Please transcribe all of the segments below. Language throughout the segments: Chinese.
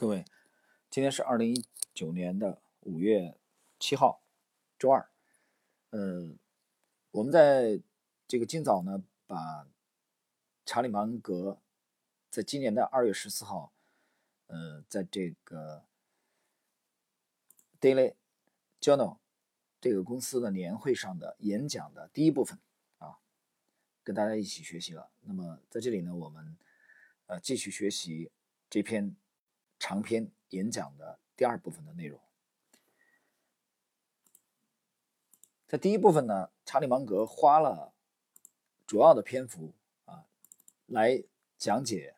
各位，今天是二零一九年的五月七号，周二。呃，我们在这个今早呢，把查理芒格在今年的二月十四号，呃，在这个 Daily Journal 这个公司的年会上的演讲的第一部分啊，跟大家一起学习了。那么在这里呢，我们呃继续学习这篇。长篇演讲的第二部分的内容，在第一部分呢，查理芒格花了主要的篇幅啊，来讲解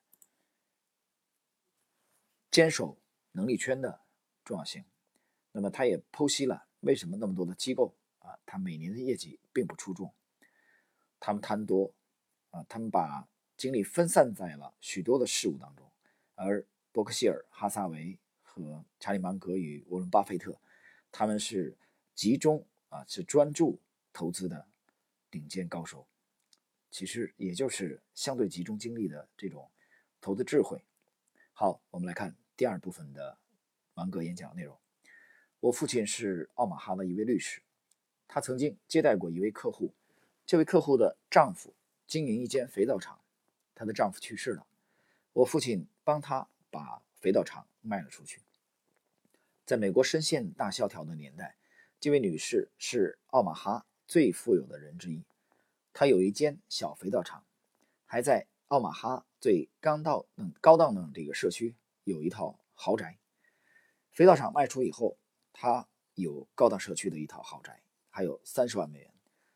坚守能力圈的重要性。那么，他也剖析了为什么那么多的机构啊，他每年的业绩并不出众，他们贪多啊，他们把精力分散在了许多的事物当中，而。伯克希尔、哈萨维和查理芒格与沃伦巴菲特，他们是集中啊，是专注投资的顶尖高手。其实也就是相对集中精力的这种投资智慧。好，我们来看第二部分的芒格演讲内容。我父亲是奥马哈的一位律师，他曾经接待过一位客户，这位客户的丈夫经营一间肥皂厂，她的丈夫去世了，我父亲帮他。把肥皂厂卖了出去。在美国深陷大萧条的年代，这位女士是奥马哈最富有的人之一。她有一间小肥皂厂，还在奥马哈最刚到嗯高档的这个社区有一套豪宅。肥皂厂卖出以后，她有高档社区的一套豪宅，还有三十万美元。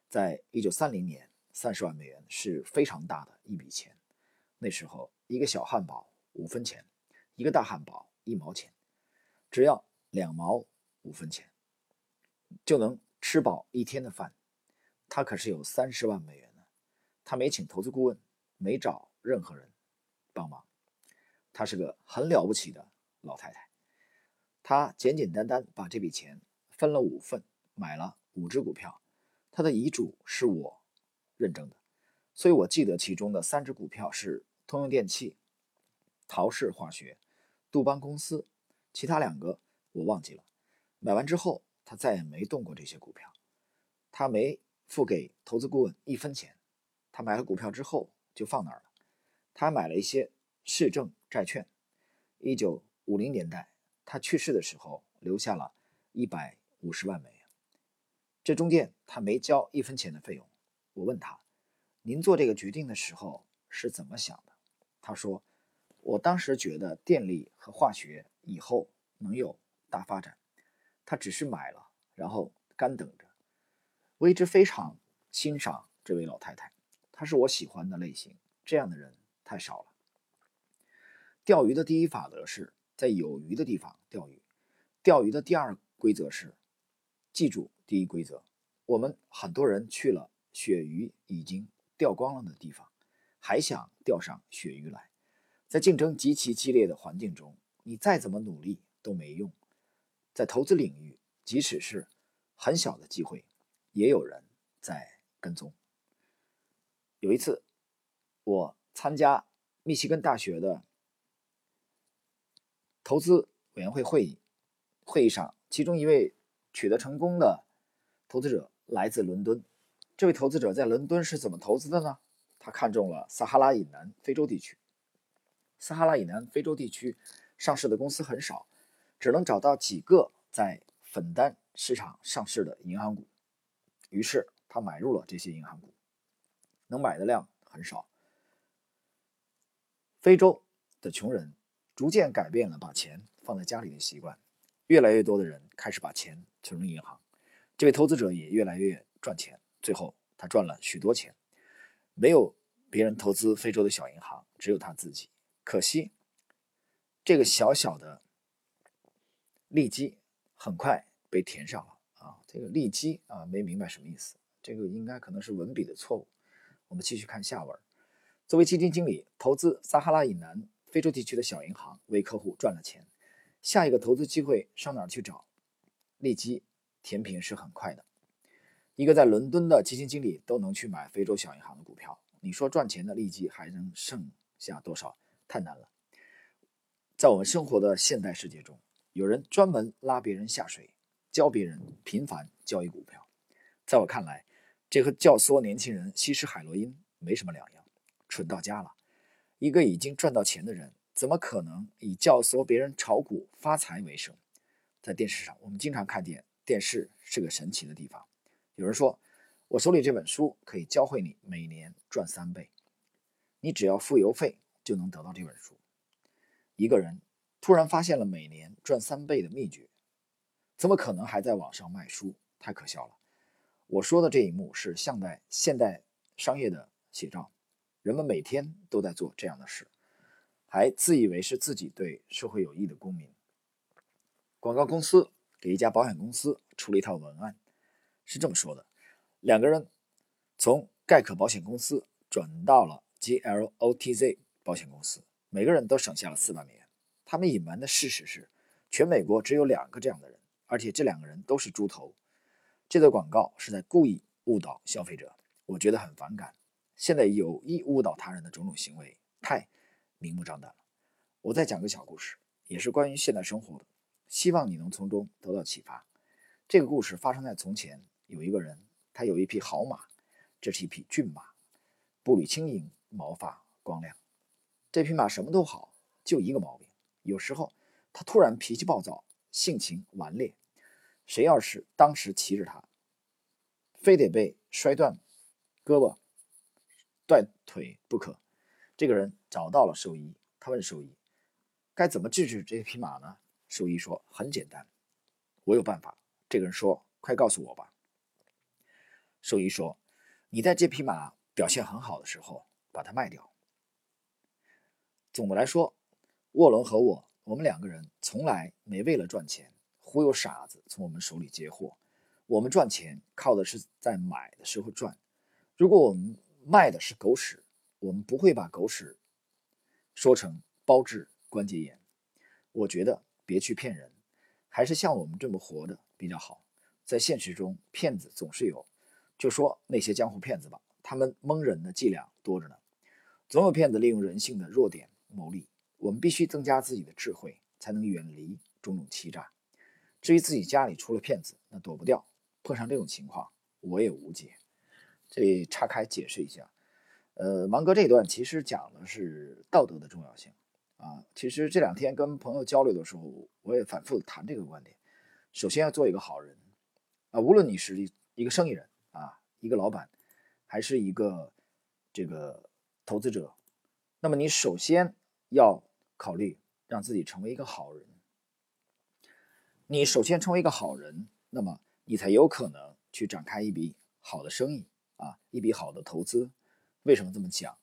在一九三零年，三十万美元是非常大的一笔钱。那时候，一个小汉堡五分钱。一个大汉堡一毛钱，只要两毛五分钱，就能吃饱一天的饭。他可是有三十万美元呢。他没请投资顾问，没找任何人帮忙。他是个很了不起的老太太。她简简单单把这笔钱分了五份，买了五只股票。她的遗嘱是我认证的，所以我记得其中的三只股票是通用电气、陶氏化学。杜邦公司，其他两个我忘记了。买完之后，他再也没动过这些股票。他没付给投资顾问一分钱。他买了股票之后就放那儿了。他买了一些市政债券。一九五零年代，他去世的时候留下了一百五十万美元。这中间他没交一分钱的费用。我问他：“您做这个决定的时候是怎么想的？”他说。我当时觉得电力和化学以后能有大发展，他只是买了，然后干等着。我一直非常欣赏这位老太太，她是我喜欢的类型。这样的人太少了。钓鱼的第一法则是在有鱼的地方钓鱼。钓鱼的第二规则是记住第一规则。我们很多人去了鳕鱼已经钓光了的地方，还想钓上鳕鱼来。在竞争极其激烈的环境中，你再怎么努力都没用。在投资领域，即使是很小的机会，也有人在跟踪。有一次，我参加密西根大学的投资委员会会议，会议上，其中一位取得成功的投资者来自伦敦。这位投资者在伦敦是怎么投资的呢？他看中了撒哈拉以南非洲地区。撒哈拉以南非洲地区上市的公司很少，只能找到几个在粉单市场上市的银行股。于是他买入了这些银行股，能买的量很少。非洲的穷人逐渐改变了把钱放在家里的习惯，越来越多的人开始把钱存入银行。这位投资者也越来越赚钱，最后他赚了许多钱。没有别人投资非洲的小银行，只有他自己。可惜，这个小小的利基很快被填上了啊！这个利基啊，没明白什么意思。这个应该可能是文笔的错误。我们继续看下文。作为基金经理，投资撒哈拉以南非洲地区的小银行，为客户赚了钱。下一个投资机会上哪儿去找？利基填平是很快的。一个在伦敦的基金经理都能去买非洲小银行的股票，你说赚钱的利基还能剩下多少？太难了。在我们生活的现代世界中，有人专门拉别人下水，教别人频繁交易股票。在我看来，这和教唆年轻人吸食海洛因没什么两样，蠢到家了。一个已经赚到钱的人，怎么可能以教唆别人炒股发财为生？在电视上，我们经常看见电视是个神奇的地方。有人说，我手里这本书可以教会你每年赚三倍，你只要付邮费就能得到这本书。一个人突然发现了每年赚三倍的秘诀，怎么可能还在网上卖书？太可笑了！我说的这一幕是现代现代商业的写照，人们每天都在做这样的事，还自以为是自己对社会有益的公民。广告公司给一家保险公司出了一套文案，是这么说的：两个人从盖可保险公司转到了 GLOTZ 保险公司。每个人都省下了四万美元。他们隐瞒的事实是，全美国只有两个这样的人，而且这两个人都是猪头。这则广告是在故意误导消费者，我觉得很反感。现在有意误导他人的种种行为太明目张胆了。我再讲个小故事，也是关于现代生活的，希望你能从中得到启发。这个故事发生在从前，有一个人，他有一匹好马，这是一匹骏马，步履轻盈，毛发光亮。这匹马什么都好，就一个毛病，有时候它突然脾气暴躁，性情顽劣。谁要是当时骑着它，非得被摔断胳膊、断腿不可。这个人找到了兽医，他问兽医：“该怎么治治这匹马呢？”兽医说：“很简单，我有办法。”这个人说：“快告诉我吧。”兽医说：“你在这匹马表现很好的时候，把它卖掉。”总的来说，沃伦和我，我们两个人从来没为了赚钱忽悠傻子从我们手里接货。我们赚钱靠的是在买的时候赚。如果我们卖的是狗屎，我们不会把狗屎说成包治关节炎。我觉得别去骗人，还是像我们这么活的比较好。在现实中，骗子总是有，就说那些江湖骗子吧，他们蒙人的伎俩多着呢，总有骗子利用人性的弱点。牟利，我们必须增加自己的智慧，才能远离种种欺诈。至于自己家里出了骗子，那躲不掉。碰上这种情况，我也无解。这里岔开解释一下，呃，芒格这段其实讲的是道德的重要性啊。其实这两天跟朋友交流的时候，我也反复谈这个观点。首先要做一个好人啊，无论你是一个生意人啊，一个老板，还是一个这个投资者。那么你首先要考虑让自己成为一个好人。你首先成为一个好人，那么你才有可能去展开一笔好的生意啊，一笔好的投资。为什么这么讲？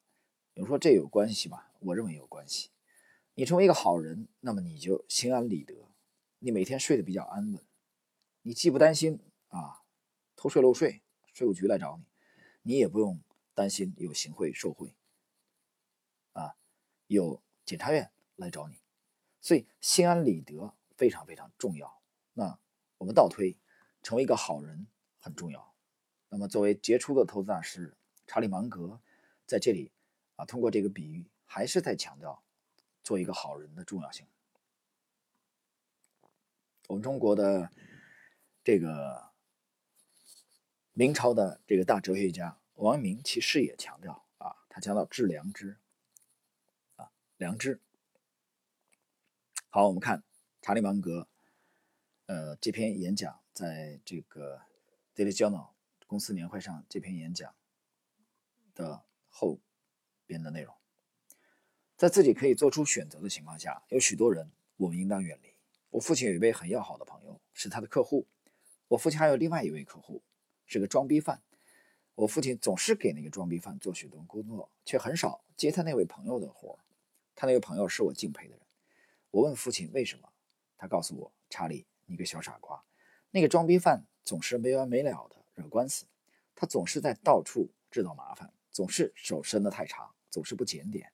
有人说这有关系吧？我认为有关系。你成为一个好人，那么你就心安理得，你每天睡得比较安稳，你既不担心啊偷税漏税，税务局来找你，你也不用担心有行贿受贿。有检察院来找你，所以心安理得非常非常重要。那我们倒推，成为一个好人很重要。那么作为杰出的投资大师查理芒格，在这里啊，通过这个比喻，还是在强调做一个好人的重要性。我们中国的这个明朝的这个大哲学家王阳明，其实也强调啊，他强调致良知。良知。好，我们看查理芒格，呃，这篇演讲在这个 Daily Journal 公司年会上这篇演讲的后边的内容，在自己可以做出选择的情况下，有许多人我们应当远离。我父亲有一位很要好的朋友，是他的客户。我父亲还有另外一位客户，是个装逼犯。我父亲总是给那个装逼犯做许多工作，却很少接他那位朋友的活他那个朋友是我敬佩的人。我问父亲为什么，他告诉我：“查理，你个小傻瓜，那个装逼犯总是没完没了的惹官司，他总是在到处制造麻烦，总是手伸得太长，总是不检点。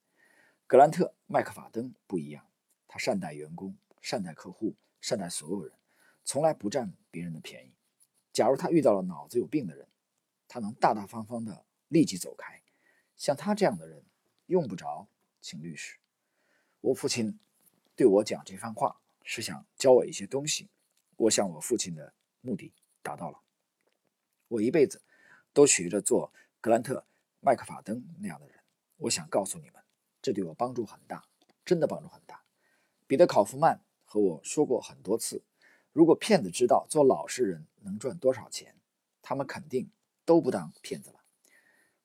格兰特·麦克法登不一样，他善待员工，善待客户，善待所有人，从来不占别人的便宜。假如他遇到了脑子有病的人，他能大大方方的立即走开。像他这样的人，用不着请律师。”我父亲对我讲这番话是想教我一些东西。我想我父亲的目的达到了。我一辈子都学着做格兰特·麦克法登那样的人。我想告诉你们，这对我帮助很大，真的帮助很大。彼得·考夫曼和我说过很多次，如果骗子知道做老实人能赚多少钱，他们肯定都不当骗子了。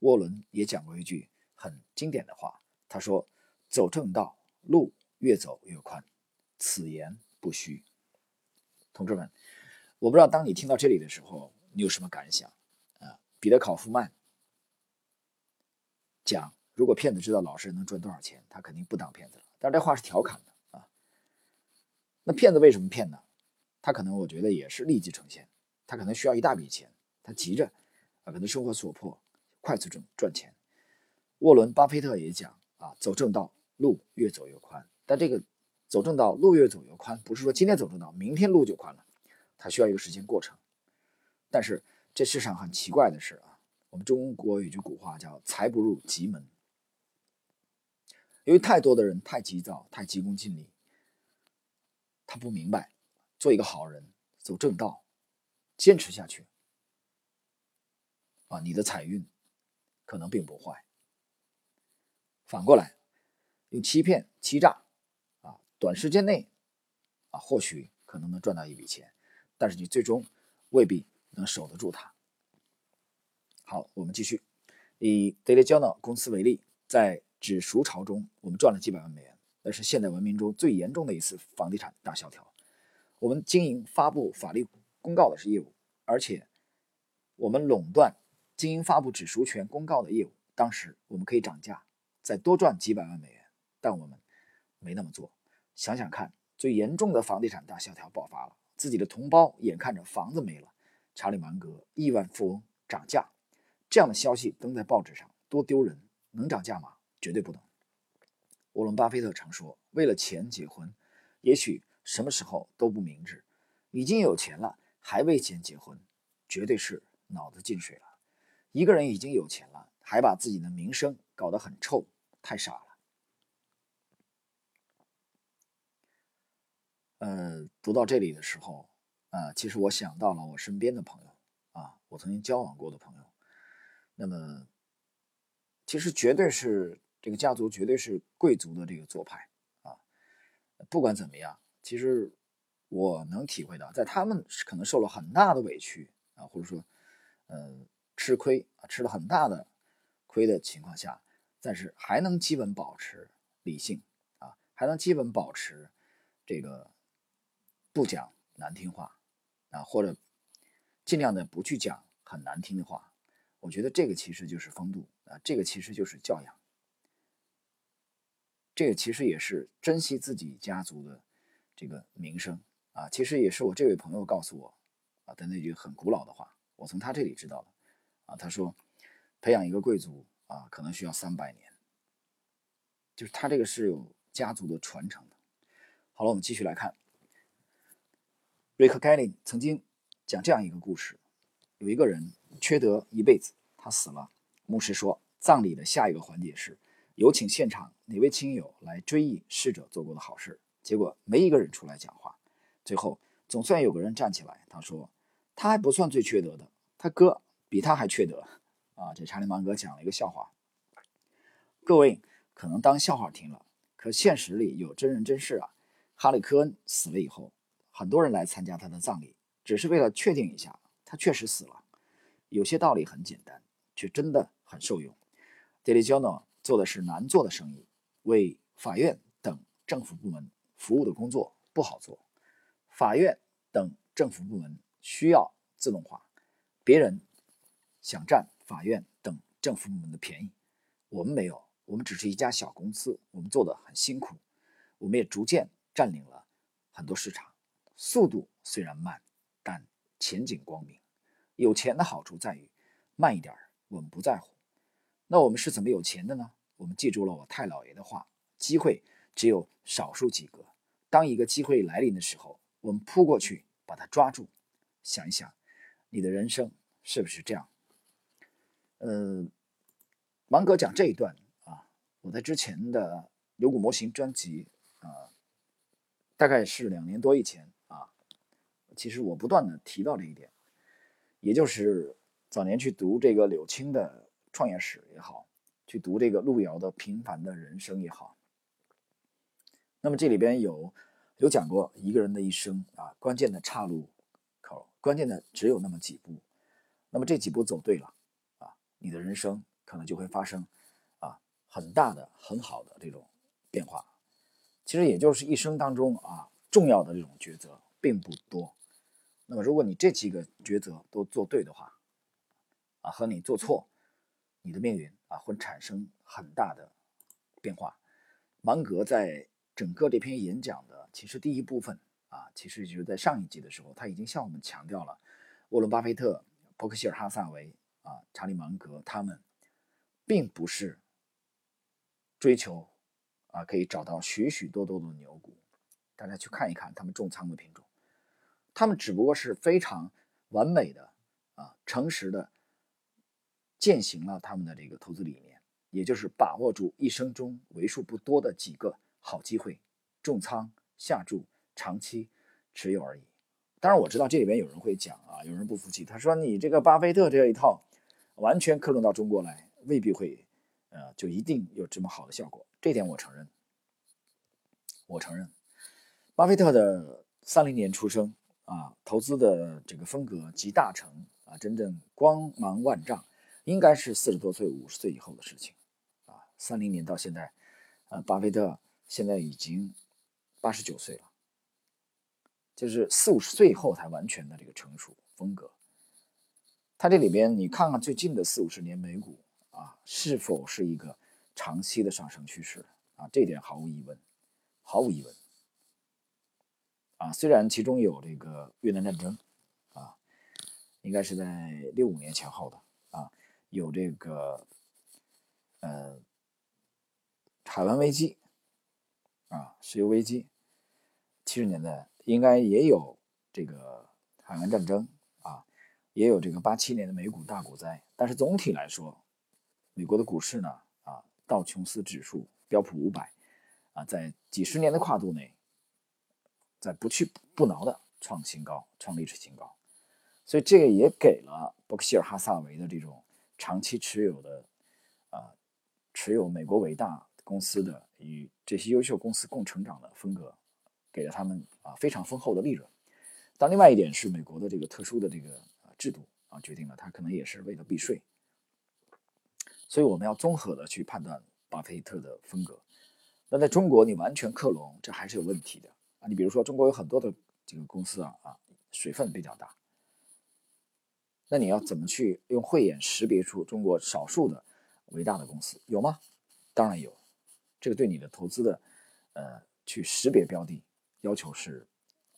沃伦也讲过一句很经典的话，他说：“走正道，路越走越宽。”此言不虚。同志们，我不知道当你听到这里的时候，你有什么感想啊？彼得·考夫曼讲，如果骗子知道老实人能赚多少钱，他肯定不当骗子了。但是这话是调侃的啊。那骗子为什么骗呢？他可能我觉得也是立即呈现，他可能需要一大笔钱，他急着啊，可能生活所迫，快速挣赚钱。沃伦·巴菲特也讲啊，走正道，路越走越宽。但这个。走正道，路越走越宽，不是说今天走正道，明天路就宽了，它需要一个时间过程。但是这世上很奇怪的是啊，我们中国有句古话叫“财不入急门”，因为太多的人太急躁、太急功近利，他不明白，做一个好人，走正道，坚持下去，啊，你的财运可能并不坏。反过来，用欺骗、欺诈。啊短时间内，啊，或许可能能赚到一笔钱，但是你最终未必能守得住它。好，我们继续。以 Daily Journal 公司为例，在指熟潮中，我们赚了几百万美元，那是现代文明中最严重的一次房地产大萧条。我们经营发布法律公告的是业务，而且我们垄断经营发布指熟权公告的业务。当时我们可以涨价，再多赚几百万美元，但我们没那么做。想想看，最严重的房地产大萧条爆发了，自己的同胞眼看着房子没了，查理芒格亿万富翁涨价，这样的消息登在报纸上多丢人！能涨价吗？绝对不能。沃伦·巴菲特常说：“为了钱结婚，也许什么时候都不明智；已经有钱了还为钱结婚，绝对是脑子进水了。一个人已经有钱了，还把自己的名声搞得很臭，太傻。”呃，读到这里的时候，啊，其实我想到了我身边的朋友，啊，我曾经交往过的朋友。那么，其实绝对是这个家族，绝对是贵族的这个做派啊。不管怎么样，其实我能体会到，在他们可能受了很大的委屈啊，或者说，呃，吃亏啊，吃了很大的亏的情况下，但是还能基本保持理性啊，还能基本保持这个。不讲难听话，啊，或者尽量的不去讲很难听的话，我觉得这个其实就是风度啊，这个其实就是教养，这个其实也是珍惜自己家族的这个名声啊，其实也是我这位朋友告诉我啊的那句很古老的话，我从他这里知道的啊，他说培养一个贵族啊，可能需要三百年，就是他这个是有家族的传承的。好了，我们继续来看。瑞克·盖林曾经讲这样一个故事：有一个人缺德一辈子，他死了。牧师说，葬礼的下一个环节是有请现场哪位亲友来追忆逝者做过的好事。结果没一个人出来讲话。最后总算有个人站起来，他说：“他还不算最缺德的，他哥比他还缺德。”啊，这查理芒格讲了一个笑话。各位可能当笑话听了，可现实里有真人真事啊。哈里·科恩死了以后。很多人来参加他的葬礼，只是为了确定一下他确实死了。有些道理很简单，却真的很受用。deli Jono 做的是难做的生意，为法院等政府部门服务的工作不好做。法院等政府部门需要自动化，别人想占法院等政府部门的便宜，我们没有，我们只是一家小公司，我们做的很辛苦，我们也逐渐占领了很多市场。速度虽然慢，但前景光明。有钱的好处在于，慢一点我们不在乎。那我们是怎么有钱的呢？我们记住了我太姥爷的话：机会只有少数几个。当一个机会来临的时候，我们扑过去把它抓住。想一想，你的人生是不是这样？呃，芒格讲这一段啊，我在之前的牛股模型专辑啊大概是两年多以前，其实我不断的提到这一点，也就是早年去读这个柳青的创业史也好，去读这个路遥的平凡的人生也好，那么这里边有有讲过一个人的一生啊，关键的岔路口，关键的只有那么几步，那么这几步走对了啊，你的人生可能就会发生啊很大的很好的这种变化。其实也就是一生当中啊，重要的这种抉择并不多。那么，如果你这几个抉择都做对的话，啊，和你做错，你的命运啊会产生很大的变化。芒格在整个这篇演讲的其实第一部分啊，其实就是在上一集的时候，他已经向我们强调了，沃伦·巴菲特、伯克希尔·哈萨维啊、查理·芒格他们并不是追求。啊，可以找到许许多多的牛股，大家去看一看他们重仓的品种，他们只不过是非常完美的啊，诚实的践行了他们的这个投资理念，也就是把握住一生中为数不多的几个好机会，重仓下注，长期持有而已。当然，我知道这里边有人会讲啊，有人不服气，他说你这个巴菲特这一套完全克隆到中国来，未必会呃，就一定有这么好的效果。这点我承认，我承认，巴菲特的三零年出生啊，投资的这个风格集大成啊，真正光芒万丈，应该是四十多岁、五十岁以后的事情啊。三零年到现在，呃，巴菲特现在已经八十九岁了，就是四五十岁以后才完全的这个成熟风格。他这里边，你看看最近的四五十年美股啊，是否是一个？长期的上升趋势啊，这点毫无疑问，毫无疑问啊。虽然其中有这个越南战争啊，应该是在六五年前后的啊，有这个呃海湾危机啊，石油危机，七十年代应该也有这个海湾战争啊，也有这个八七年的美股大股灾。但是总体来说，美国的股市呢？啊道琼斯指数、标普五百，啊，在几十年的跨度内，在不去不挠的创新高、创历史新高，所以这个也给了伯克希尔哈萨维的这种长期持有的，啊，持有美国伟大公司的与这些优秀公司共成长的风格，给了他们啊非常丰厚的利润。但另外一点是，美国的这个特殊的这个啊制度啊，决定了它可能也是为了避税。所以我们要综合的去判断巴菲特的风格。那在中国，你完全克隆，这还是有问题的你比如说，中国有很多的这个公司啊啊，水分比较大。那你要怎么去用慧眼识别出中国少数的伟大的公司？有吗？当然有。这个对你的投资的呃去识别标的要求是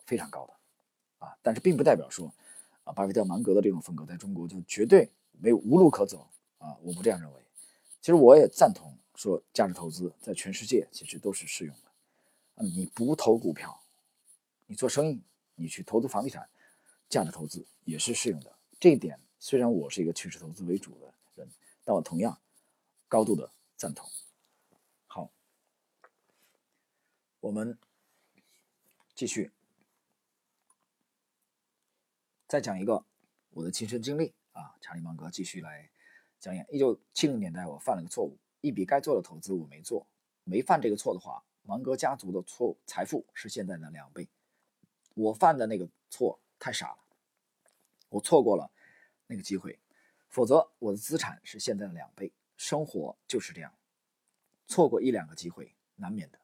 非常高的啊。但是并不代表说啊，巴菲特、芒格的这种风格在中国就绝对没有无路可走啊！我不这样认为。其实我也赞同说，价值投资在全世界其实都是适用的。你不投股票，你做生意，你去投资房地产，价值投资也是适用的。这一点虽然我是一个趋势投资为主的人，但我同样高度的赞同。好，我们继续再讲一个我的亲身经历啊，查理芒格继续来。讲演，一九七零年代，我犯了个错误，一笔该做的投资我没做，没犯这个错的话，芒格家族的错财富是现在的两倍。我犯的那个错太傻了，我错过了那个机会，否则我的资产是现在的两倍。生活就是这样，错过一两个机会难免的。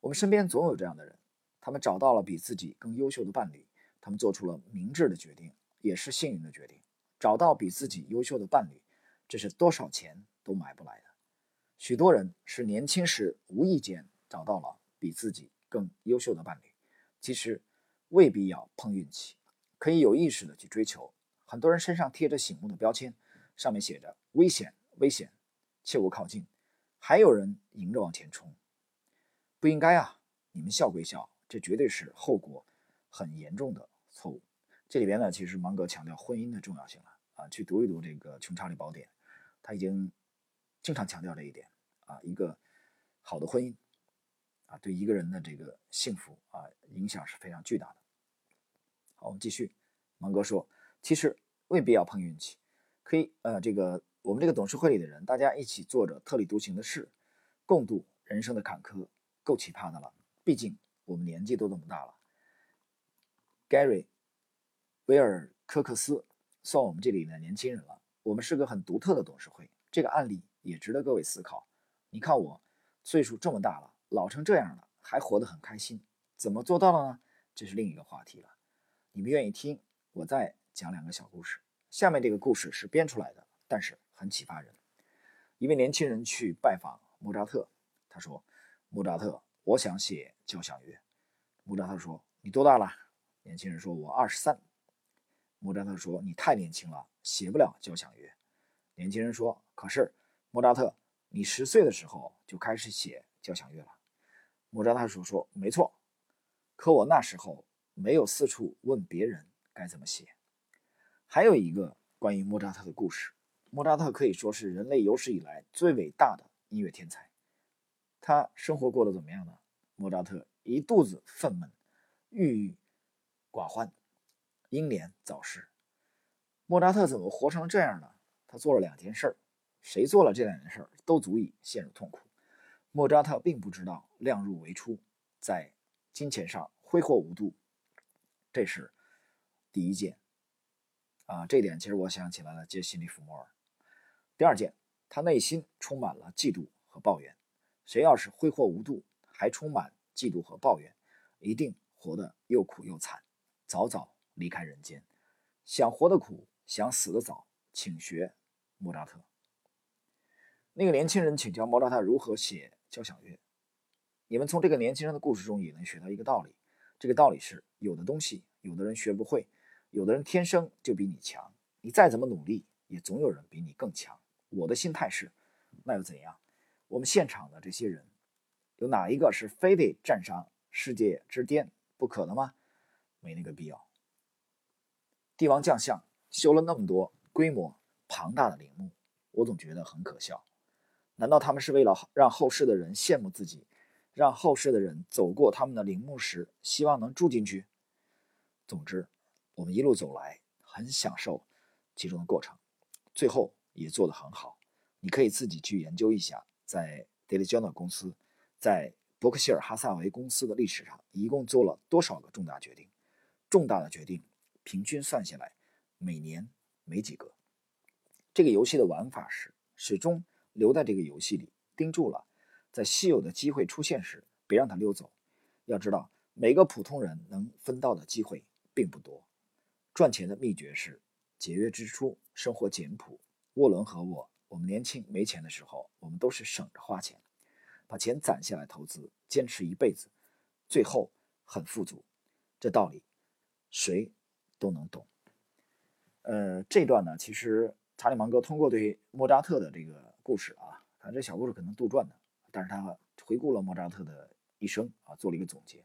我们身边总有这样的人，他们找到了比自己更优秀的伴侣，他们做出了明智的决定，也是幸运的决定，找到比自己优秀的伴侣。这是多少钱都买不来的。许多人是年轻时无意间找到了比自己更优秀的伴侣，其实未必要碰运气，可以有意识的去追求。很多人身上贴着醒目的标签，上面写着“危险，危险，切勿靠近”，还有人迎着往前冲。不应该啊！你们笑归笑，这绝对是后果很严重的错误。这里边呢，其实芒格强调婚姻的重要性了啊，去读一读这个《穷查理宝典》。他已经经常强调这一点啊，一个好的婚姻啊，对一个人的这个幸福啊影响是非常巨大的。好，我们继续。芒格说，其实未必要碰运气，可以呃，这个我们这个董事会里的人，大家一起做着特立独行的事，共度人生的坎坷，够奇葩的了。毕竟我们年纪都这么大了。Gary，维尔科克斯算我们这里的年轻人了。我们是个很独特的董事会，这个案例也值得各位思考。你看我岁数这么大了，老成这样了，还活得很开心，怎么做到的呢？这是另一个话题了。你们愿意听？我再讲两个小故事。下面这个故事是编出来的，但是很启发人。一位年轻人去拜访莫扎特，他说：“莫扎特，我想写交响乐。”莫扎特说：“你多大了？”年轻人说：“我二十三。”莫扎特说：“你太年轻了，写不了交响乐。”年轻人说：“可是，莫扎特，你十岁的时候就开始写交响乐了。”莫扎特所：“说没错，可我那时候没有四处问别人该怎么写。”还有一个关于莫扎特的故事。莫扎特可以说是人类有史以来最伟大的音乐天才。他生活过得怎么样呢？莫扎特一肚子愤懑，郁郁。寡欢，英年早逝。莫扎特怎么活成这样呢？他做了两件事，谁做了这两件事都足以陷入痛苦。莫扎特并不知道量入为出，在金钱上挥霍无度，这是第一件。啊，这点其实我想起来了，杰西·利弗莫尔。第二件，他内心充满了嫉妒和抱怨。谁要是挥霍无度，还充满嫉妒和抱怨，一定活得又苦又惨。早早离开人间，想活得苦，想死得早，请学莫扎特。那个年轻人请教莫扎特如何写交响乐。你们从这个年轻人的故事中也能学到一个道理：这个道理是，有的东西，有的人学不会，有的人天生就比你强，你再怎么努力，也总有人比你更强。我的心态是，那又怎样？我们现场的这些人，有哪一个是非得站上世界之巅不可的吗？没那个必要。帝王将相修了那么多规模庞大的陵墓，我总觉得很可笑。难道他们是为了让后世的人羡慕自己，让后世的人走过他们的陵墓时，希望能住进去？总之，我们一路走来，很享受其中的过程，最后也做得很好。你可以自己去研究一下，在 Daily Journal 公司，在伯克希尔哈萨维公司的历史上，一共做了多少个重大决定。重大的决定，平均算下来，每年没几个。这个游戏的玩法是始终留在这个游戏里，盯住了，在稀有的机会出现时，别让它溜走。要知道，每个普通人能分到的机会并不多。赚钱的秘诀是节约支出，生活简朴。沃伦和我，我们年轻没钱的时候，我们都是省着花钱，把钱攒下来投资，坚持一辈子，最后很富足。这道理。谁都能懂。呃，这段呢，其实查理芒格通过对莫扎特的这个故事啊，反正这小故事可能杜撰的，但是他回顾了莫扎特的一生啊，做了一个总结。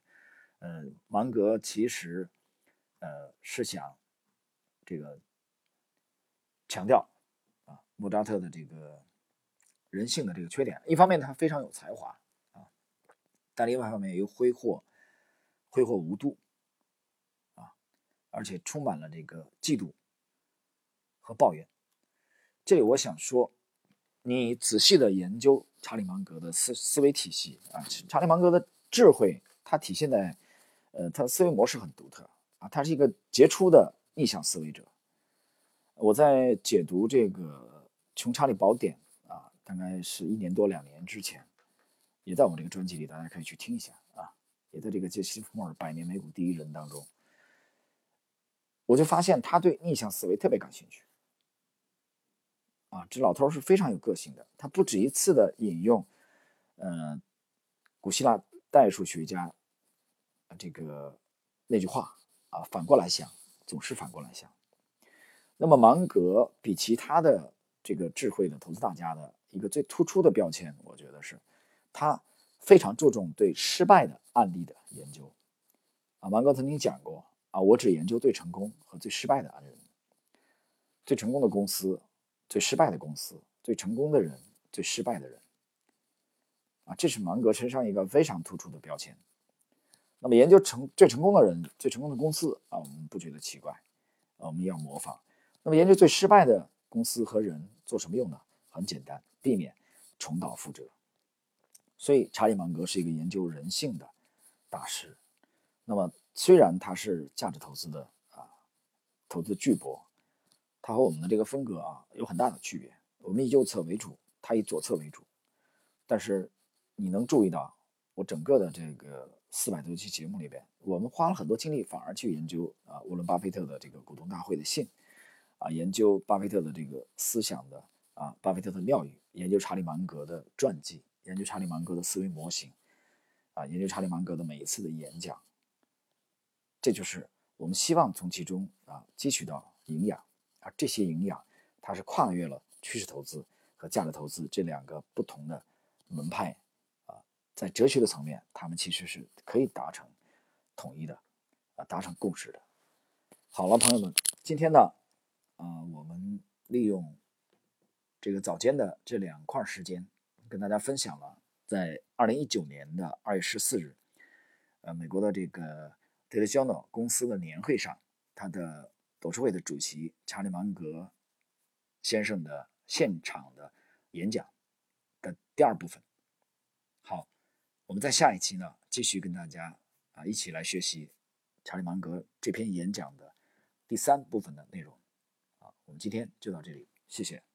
呃，芒格其实呃是想这个强调啊莫扎特的这个人性的这个缺点，一方面他非常有才华啊，但另外一方面又挥霍挥霍无度啊。而且充满了这个嫉妒和抱怨。这里我想说，你仔细的研究查理芒格的思思维体系啊，查理芒格的智慧，它体现在，呃，他的思维模式很独特啊，他是一个杰出的逆向思维者。我在解读这个《穷查理宝典》啊，大概是一年多两年之前，也在我这个专辑里，大家可以去听一下啊，也在这个杰西·弗莫尔百年美股第一人当中。我就发现他对逆向思维特别感兴趣，啊，这老头是非常有个性的。他不止一次的引用，呃，古希腊代数学家这个那句话啊，反过来想，总是反过来想。那么芒格比其他的这个智慧的投资大家的一个最突出的标签，我觉得是，他非常注重对失败的案例的研究。啊，芒格曾经讲过。啊，我只研究最成功和最失败的案例，最成功的公司，最失败的公司，最成功的人，最失败的人。啊，这是芒格身上一个非常突出的标签。那么研究成最成功的人、最成功的公司啊，我们不觉得奇怪，啊，我们要模仿。那么研究最失败的公司和人做什么用呢？很简单，避免重蹈覆辙。所以查理芒格是一个研究人性的大师。那么虽然他是价值投资的啊，投资巨擘，它和我们的这个风格啊有很大的区别。我们以右侧为主，它以左侧为主。但是你能注意到，我整个的这个。四百多期节目里边，我们花了很多精力，反而去研究啊沃伦巴菲特的这个股东大会的信，啊研究巴菲特的这个思想的啊巴菲特的妙语，研究查理芒格的传记，研究查理芒格的思维模型，啊研究查理芒格的每一次的演讲。这就是我们希望从其中啊汲取到营养，而这些营养它是跨越了趋势投资和价值投资这两个不同的门派啊。在哲学的层面，他们其实是可以达成统一的，啊，达成共识的。好了，朋友们，今天呢，啊，我们利用这个早间的这两块时间，跟大家分享了在二零一九年的二月十四日，呃，美国的这个 d e l i j o n o 公司的年会上，他的董事会的主席查理芒格先生的现场的演讲的第二部分。好。我们在下一期呢，继续跟大家啊一起来学习查理芒格这篇演讲的第三部分的内容。啊，我们今天就到这里，谢谢。